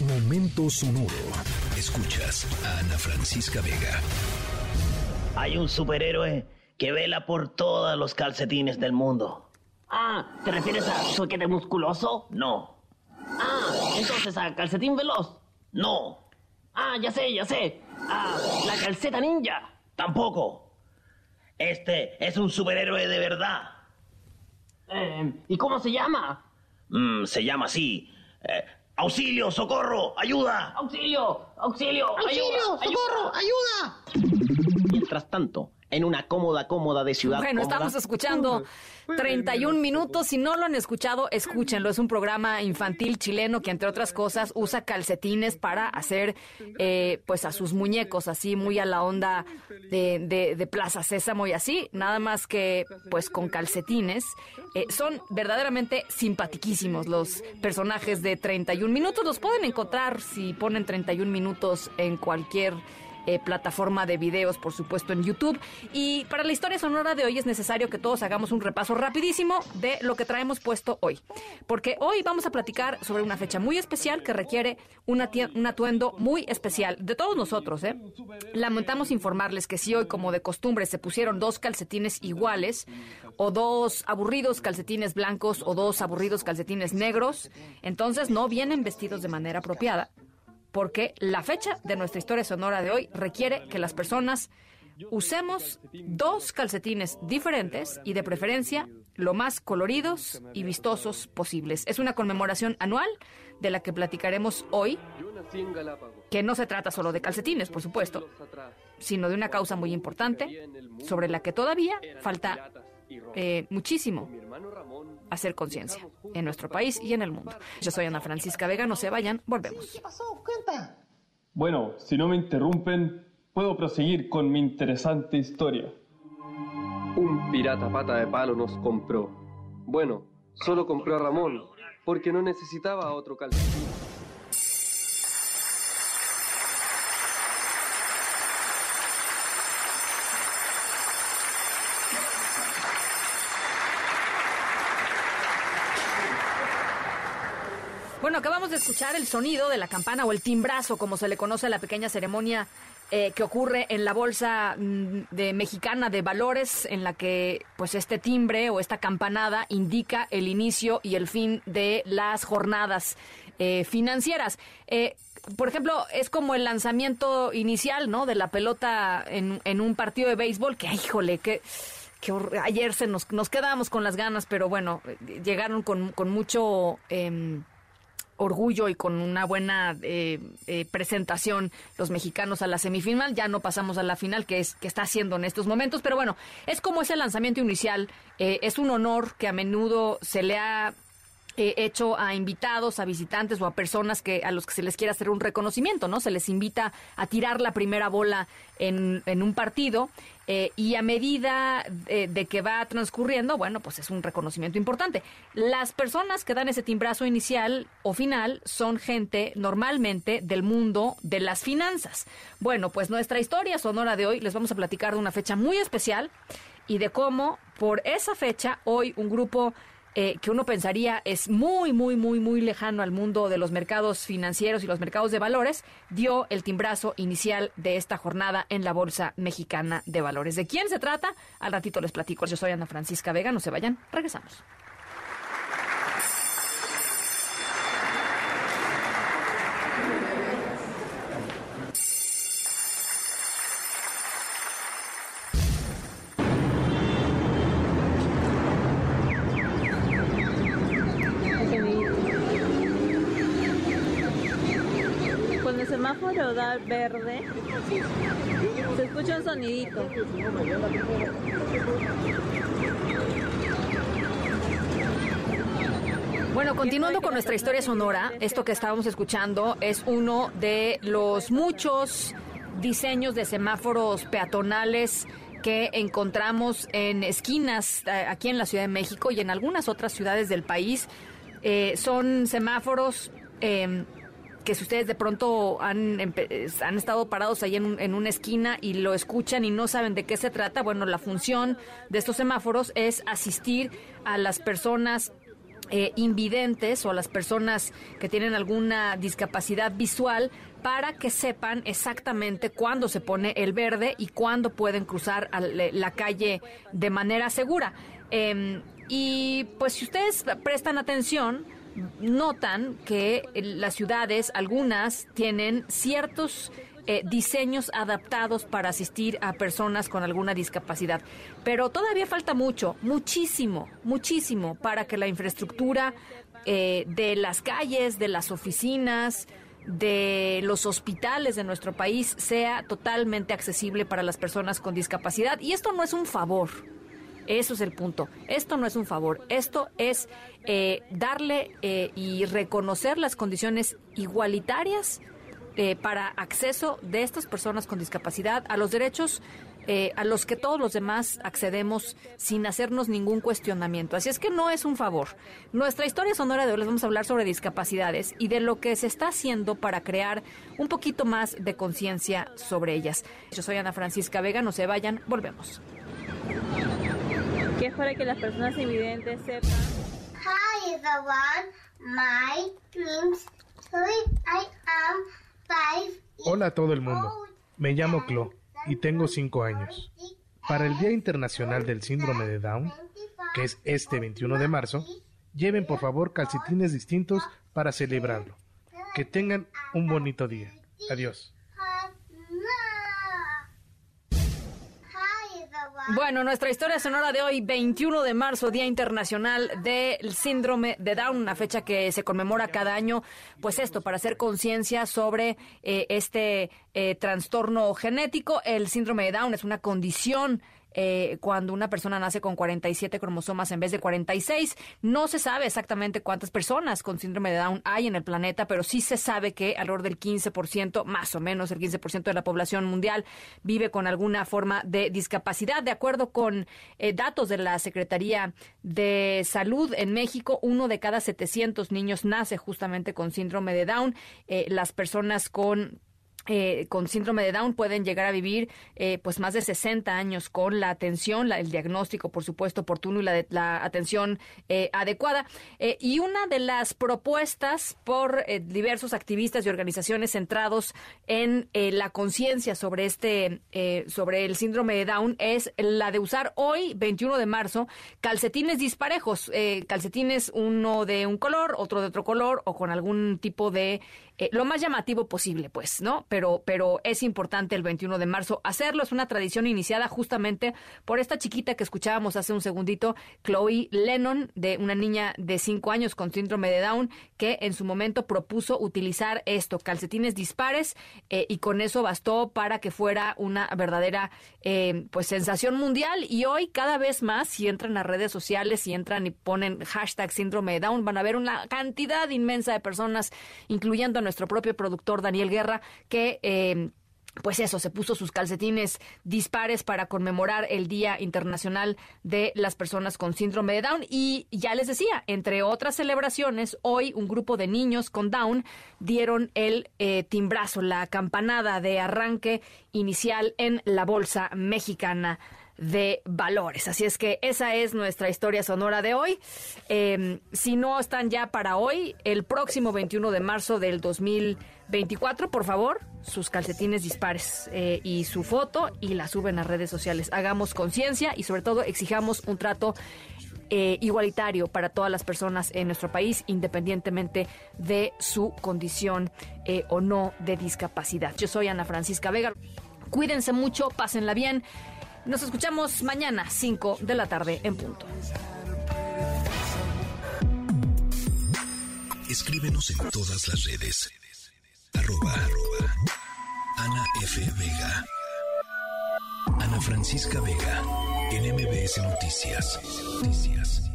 Momento sonoro. Escuchas a Ana Francisca Vega. Hay un superhéroe que vela por todos los calcetines del mundo. Ah, ¿te refieres a soquete musculoso? No, Ah, entonces a calcetín veloz. no, Ah, ya sé, ya sé. Ah, la calceta ninja. tampoco. Este es un superhéroe de verdad. Eh, ¿Y cómo se llama? Mm, se llama así. Eh, auxilio, socorro, ayuda. ¡Auxilio! ¡Auxilio! ¡Auxilio! ¡Ayuda! ¡Socorro! ¡Ayuda! Mientras tanto, en una cómoda, cómoda de ciudad Bueno, cómoda, estamos escuchando 31 minutos. Si no lo han escuchado, escúchenlo. Es un programa infantil chileno que, entre otras cosas, usa calcetines para hacer, eh, pues, a sus muñecos, así, muy a la onda de, de- de Plaza Sésamo y así. Nada más que, pues, con calcetines. Eh, son verdaderamente simpatiquísimos los personajes de 31 minutos. Los pueden encontrar si ponen 31 minutos en cualquier eh, plataforma de videos, por supuesto, en YouTube. Y para la historia sonora de hoy es necesario que todos hagamos un repaso rapidísimo de lo que traemos puesto hoy. Porque hoy vamos a platicar sobre una fecha muy especial que requiere una un atuendo muy especial de todos nosotros. ¿eh? Lamentamos informarles que si hoy, como de costumbre, se pusieron dos calcetines iguales, o dos aburridos calcetines blancos, o dos aburridos calcetines negros, entonces no vienen vestidos de manera apropiada porque la fecha de nuestra historia sonora de hoy requiere que las personas usemos dos calcetines diferentes y de preferencia lo más coloridos y vistosos posibles. Es una conmemoración anual de la que platicaremos hoy, que no se trata solo de calcetines, por supuesto, sino de una causa muy importante sobre la que todavía falta eh, muchísimo hacer conciencia en nuestro país y en el mundo. Yo soy Ana Francisca Vega, no se vayan, volvemos. ¿Qué pasó? Cuenta. Bueno, si no me interrumpen, puedo proseguir con mi interesante historia. Un pirata pata de palo nos compró. Bueno, solo compró a Ramón, porque no necesitaba otro calcetín. Bueno, acabamos de escuchar el sonido de la campana o el timbrazo, como se le conoce a la pequeña ceremonia eh, que ocurre en la bolsa mm, de mexicana de valores, en la que pues este timbre o esta campanada indica el inicio y el fin de las jornadas eh, financieras. Eh, por ejemplo, es como el lanzamiento inicial, ¿no? De la pelota en, un partido de béisbol, que, híjole, que que ayer se nos, nos quedamos con las ganas, pero bueno, eh, llegaron con, con mucho em, orgullo y con una buena eh, eh, presentación los mexicanos a la semifinal. Ya no pasamos a la final, que es que está haciendo en estos momentos, pero bueno, es como ese lanzamiento inicial. eh, es un honor que a menudo se le ha eh, hecho a invitados, a visitantes o a personas que a los que se les quiere hacer un reconocimiento, ¿no? Se les invita a tirar la primera bola en, en un partido eh, y a medida de, de que va transcurriendo, bueno, pues es un reconocimiento importante. Las personas que dan ese timbrazo inicial o final son gente normalmente del mundo de las finanzas. Bueno, pues nuestra historia sonora de hoy les vamos a platicar de una fecha muy especial y de cómo por esa fecha hoy un grupo eh, que uno pensaría es muy, muy, muy, muy lejano al mundo de los mercados financieros y los mercados de valores, dio el timbrazo inicial de esta jornada en la Bolsa Mexicana de Valores. ¿De quién se trata? Al ratito les platico. Yo soy Ana Francisca Vega, no se vayan, regresamos. Da verde, se escucha un sonidito. Bueno, continuando con nuestra historia sonora, esto que estábamos escuchando es uno de los muchos diseños de semáforos peatonales que encontramos en esquinas eh, aquí en la Ciudad de México y en algunas otras ciudades del país. Eh, son semáforos eh, que si ustedes de pronto han, eh, han estado parados ahí en, en una esquina y lo escuchan y no saben de qué se trata, bueno, la función de estos semáforos es asistir a las personas eh, invidentes o a las personas que tienen alguna discapacidad visual para que sepan exactamente cuándo se pone el verde y cuándo pueden cruzar la calle de manera segura. Em, y pues si ustedes prestan atención, notan que las ciudades, algunas, tienen ciertos eh, diseños adaptados para asistir a personas con alguna discapacidad. Pero todavía falta mucho, muchísimo, muchísimo para que la infraestructura eh, de las calles, de las oficinas, de los hospitales de nuestro país sea totalmente accesible para las personas con discapacidad. Y esto no es un favor. Eso es el punto. Esto no es un favor. Esto es eh, darle y reconocer las condiciones igualitarias eh, para acceso de estas personas con discapacidad a los derechos eh, a los que todos los demás accedemos sin hacernos ningún cuestionamiento. Así es que no es un favor. Nuestra historia sonora de hoy les vamos a hablar sobre discapacidades y de lo que se está haciendo para crear un poquito más de conciencia sobre ellas. Yo soy Ana Francisca Vega, no se vayan, volvemos. ¿Qué es para que las personas invidentes sepan? Hi everyone, my dreams. I am Hola a todo el mundo. Me llamo Clo y tengo 5 años. Para el Día Internacional del Síndrome de Down, que es este 21 de marzo, lleven por favor calcetines distintos para celebrarlo. Que tengan un bonito día. Adiós. Bueno, nuestra historia sonora de hoy, 21 de marzo, Día Internacional del Síndrome de Down, una fecha que se conmemora cada año, pues esto, para hacer conciencia sobre eh, este eh, trastorno genético. El síndrome de Down es una condición eh, cuando una persona nace con 47 cromosomas en vez de 46. No se sabe exactamente cuántas personas con síndrome de Down hay en el planeta, pero sí se sabe que alrededor del 15%, más o menos el 15% de la población mundial vive con alguna forma de discapacidad. De acuerdo con eh, datos de la Secretaría de Salud en México, uno de cada 700 niños nace justamente con síndrome de Down. Eh, las personas con eh, con síndrome de Down pueden llegar a vivir eh, pues más de 60 años con la atención, el diagnóstico, por supuesto, oportuno y la, la atención eh, adecuada. y una de las propuestas por diversos activistas y organizaciones centrados en la conciencia sobre este, sobre el síndrome de Down es la de usar hoy, 21 de marzo, calcetines disparejos, calcetines uno de un color, otro de otro color o con algún tipo de eh, lo más llamativo posible, pues, ¿no? Pero, pero es importante el 21 de marzo hacerlo. Es una tradición iniciada justamente por esta chiquita que escuchábamos hace un segundito, Chloe Lennon, de una niña de 5 años con síndrome de Down, que en su momento propuso utilizar esto, calcetines dispares, eh, y con eso bastó para que fuera una verdadera, eh, pues, sensación mundial. Y hoy, cada vez más, si entran a redes sociales, si entran y ponen hashtag síndrome de Down, van a ver una cantidad inmensa de personas, incluyendo a nuestro propio productor Daniel Guerra, que... Eh, pues eso, se puso sus calcetines dispares para conmemorar el Día Internacional de las Personas con Síndrome de Down. Y ya les decía, entre otras celebraciones, hoy un grupo de niños con Down dieron el eh, timbrazo, la campanada de arranque inicial en la Bolsa Mexicana de valores. Así es que esa es nuestra historia sonora de hoy. Em, si no están ya para hoy, el próximo 21 de marzo del 2024, por favor, sus calcetines dispares eh, y su foto y la suben a redes sociales. Hagamos conciencia y sobre todo exijamos un trato eh, igualitario para todas las personas en nuestro país, independientemente de su condición eh, o no de discapacidad. Yo soy Ana Francisca Vega. Cuídense mucho, pásenla bien. Nos escuchamos mañana, 5 de la tarde en punto. Escríbenos en todas las redes. Arroba, Ana F. Vega. Ana Francisca Vega. En Noticias. Noticias.